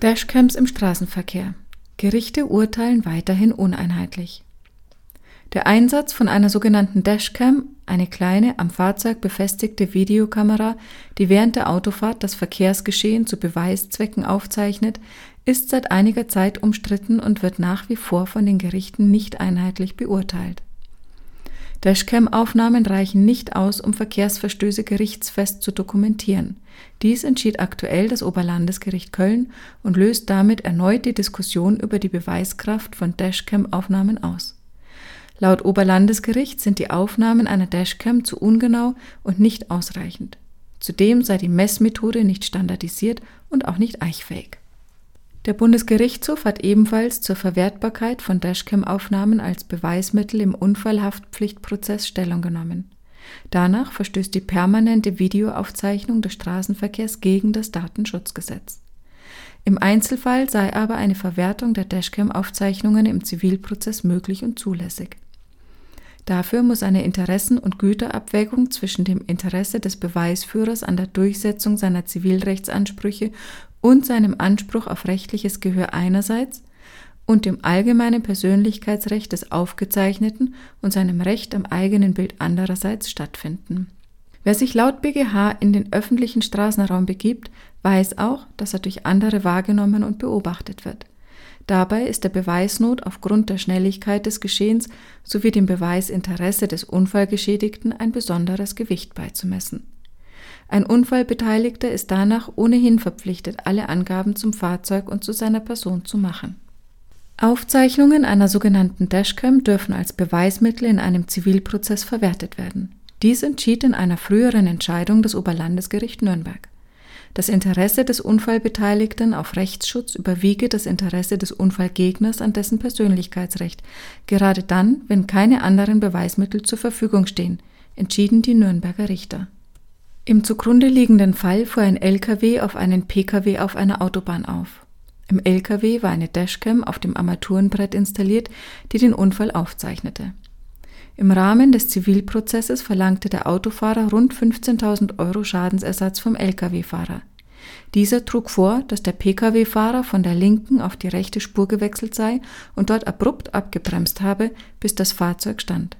Dashcams im Straßenverkehr. Gerichte urteilen weiterhin uneinheitlich. Der Einsatz von einer sogenannten Dashcam, eine kleine am Fahrzeug befestigte Videokamera, die während der Autofahrt das Verkehrsgeschehen zu Beweiszwecken aufzeichnet, ist seit einiger Zeit umstritten und wird nach wie vor von den Gerichten nicht einheitlich beurteilt. Dashcam-Aufnahmen reichen nicht aus, um Verkehrsverstöße gerichtsfest zu dokumentieren. Dies entschied aktuell das Oberlandesgericht Köln und löst damit erneut die Diskussion über die Beweiskraft von Dashcam-Aufnahmen aus. Laut Oberlandesgericht sind die Aufnahmen einer Dashcam zu ungenau und nicht ausreichend. Zudem sei die Messmethode nicht standardisiert und auch nicht eichfähig. Der Bundesgerichtshof hat ebenfalls zur Verwertbarkeit von Dashcam-Aufnahmen als Beweismittel im Unfallhaftpflichtprozess Stellung genommen. Danach verstößt die permanente Videoaufzeichnung des Straßenverkehrs gegen das Datenschutzgesetz. Im Einzelfall sei aber eine Verwertung der Dashcam-Aufzeichnungen im Zivilprozess möglich und zulässig. Dafür muss eine Interessen- und Güterabwägung zwischen dem Interesse des Beweisführers an der Durchsetzung seiner Zivilrechtsansprüche und seinem Anspruch auf rechtliches Gehör einerseits und dem allgemeinen Persönlichkeitsrecht des Aufgezeichneten und seinem Recht am eigenen Bild andererseits stattfinden. Wer sich laut BGH in den öffentlichen Straßenraum begibt, weiß auch, dass er durch andere wahrgenommen und beobachtet wird. Dabei ist der Beweisnot aufgrund der Schnelligkeit des Geschehens sowie dem Beweisinteresse des Unfallgeschädigten ein besonderes Gewicht beizumessen. Ein Unfallbeteiligter ist danach ohnehin verpflichtet, alle Angaben zum Fahrzeug und zu seiner Person zu machen. Aufzeichnungen einer sogenannten Dashcam dürfen als Beweismittel in einem Zivilprozess verwertet werden. Dies entschied in einer früheren Entscheidung des Oberlandesgericht Nürnberg. Das Interesse des Unfallbeteiligten auf Rechtsschutz überwiege das Interesse des Unfallgegners an dessen Persönlichkeitsrecht, gerade dann, wenn keine anderen Beweismittel zur Verfügung stehen, entschieden die Nürnberger Richter. Im zugrunde liegenden Fall fuhr ein LKW auf einen PKW auf einer Autobahn auf. Im LKW war eine Dashcam auf dem Armaturenbrett installiert, die den Unfall aufzeichnete. Im Rahmen des Zivilprozesses verlangte der Autofahrer rund 15.000 Euro Schadensersatz vom Lkw-Fahrer. Dieser trug vor, dass der Pkw-Fahrer von der linken auf die rechte Spur gewechselt sei und dort abrupt abgebremst habe, bis das Fahrzeug stand.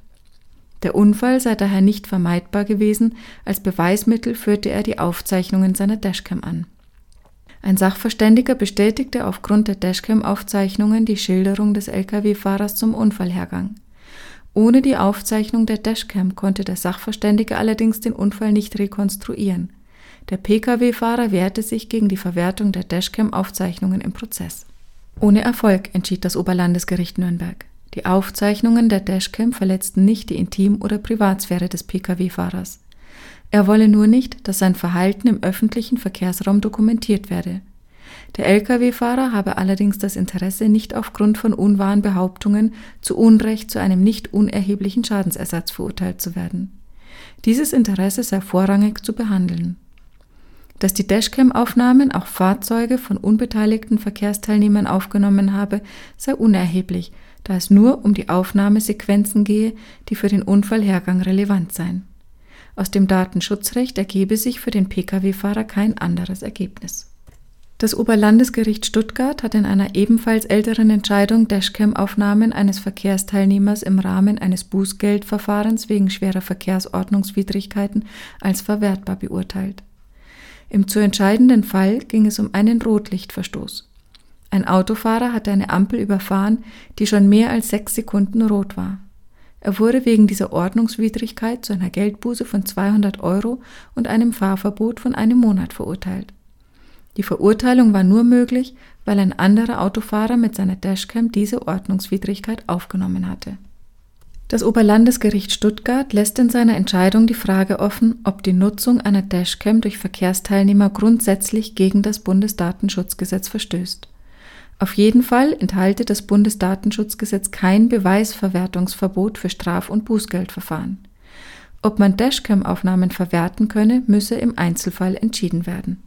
Der Unfall sei daher nicht vermeidbar gewesen, als Beweismittel führte er die Aufzeichnungen seiner Dashcam an. Ein Sachverständiger bestätigte aufgrund der Dashcam-Aufzeichnungen die Schilderung des Lkw-Fahrers zum Unfallhergang. Ohne die Aufzeichnung der Dashcam konnte der Sachverständige allerdings den Unfall nicht rekonstruieren. Der Pkw-Fahrer wehrte sich gegen die Verwertung der Dashcam-Aufzeichnungen im Prozess. Ohne Erfolg entschied das Oberlandesgericht Nürnberg. Die Aufzeichnungen der Dashcam verletzten nicht die Intim- oder Privatsphäre des Pkw-Fahrers. Er wolle nur nicht, dass sein Verhalten im öffentlichen Verkehrsraum dokumentiert werde. Der Lkw-Fahrer habe allerdings das Interesse, nicht aufgrund von unwahren Behauptungen zu Unrecht zu einem nicht unerheblichen Schadensersatz verurteilt zu werden. Dieses Interesse sei vorrangig zu behandeln. Dass die Dashcam-Aufnahmen auch Fahrzeuge von unbeteiligten Verkehrsteilnehmern aufgenommen habe, sei unerheblich, da es nur um die Aufnahmesequenzen gehe, die für den Unfallhergang relevant seien. Aus dem Datenschutzrecht ergebe sich für den Pkw-Fahrer kein anderes Ergebnis. Das Oberlandesgericht Stuttgart hat in einer ebenfalls älteren Entscheidung Dashcam-Aufnahmen eines Verkehrsteilnehmers im Rahmen eines Bußgeldverfahrens wegen schwerer Verkehrsordnungswidrigkeiten als verwertbar beurteilt. Im zu entscheidenden Fall ging es um einen Rotlichtverstoß. Ein Autofahrer hatte eine Ampel überfahren, die schon mehr als sechs Sekunden rot war. Er wurde wegen dieser Ordnungswidrigkeit zu einer Geldbuße von 200 Euro und einem Fahrverbot von einem Monat verurteilt. Die Verurteilung war nur möglich, weil ein anderer Autofahrer mit seiner Dashcam diese Ordnungswidrigkeit aufgenommen hatte. Das Oberlandesgericht Stuttgart lässt in seiner Entscheidung die Frage offen, ob die Nutzung einer Dashcam durch Verkehrsteilnehmer grundsätzlich gegen das Bundesdatenschutzgesetz verstößt. Auf jeden Fall enthalte das Bundesdatenschutzgesetz kein Beweisverwertungsverbot für Straf- und Bußgeldverfahren. Ob man Dashcam-Aufnahmen verwerten könne, müsse im Einzelfall entschieden werden.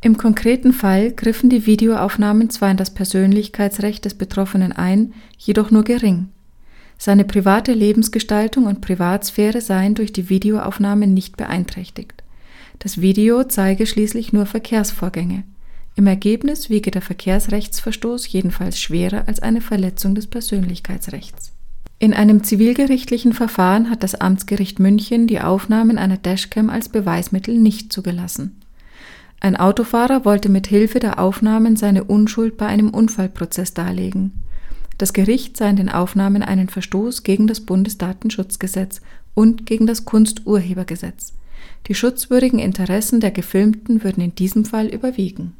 Im konkreten Fall griffen die Videoaufnahmen zwar in das Persönlichkeitsrecht des Betroffenen ein, jedoch nur gering. Seine private Lebensgestaltung und Privatsphäre seien durch die Videoaufnahmen nicht beeinträchtigt. Das Video zeige schließlich nur Verkehrsvorgänge. Im Ergebnis wiege der Verkehrsrechtsverstoß jedenfalls schwerer als eine Verletzung des Persönlichkeitsrechts. In einem zivilgerichtlichen Verfahren hat das Amtsgericht München die Aufnahmen einer Dashcam als Beweismittel nicht zugelassen. Ein Autofahrer wollte mit Hilfe der Aufnahmen seine Unschuld bei einem Unfallprozess darlegen. Das Gericht sah in den Aufnahmen einen Verstoß gegen das Bundesdatenschutzgesetz und gegen das Kunsturhebergesetz. Die schutzwürdigen Interessen der Gefilmten würden in diesem Fall überwiegen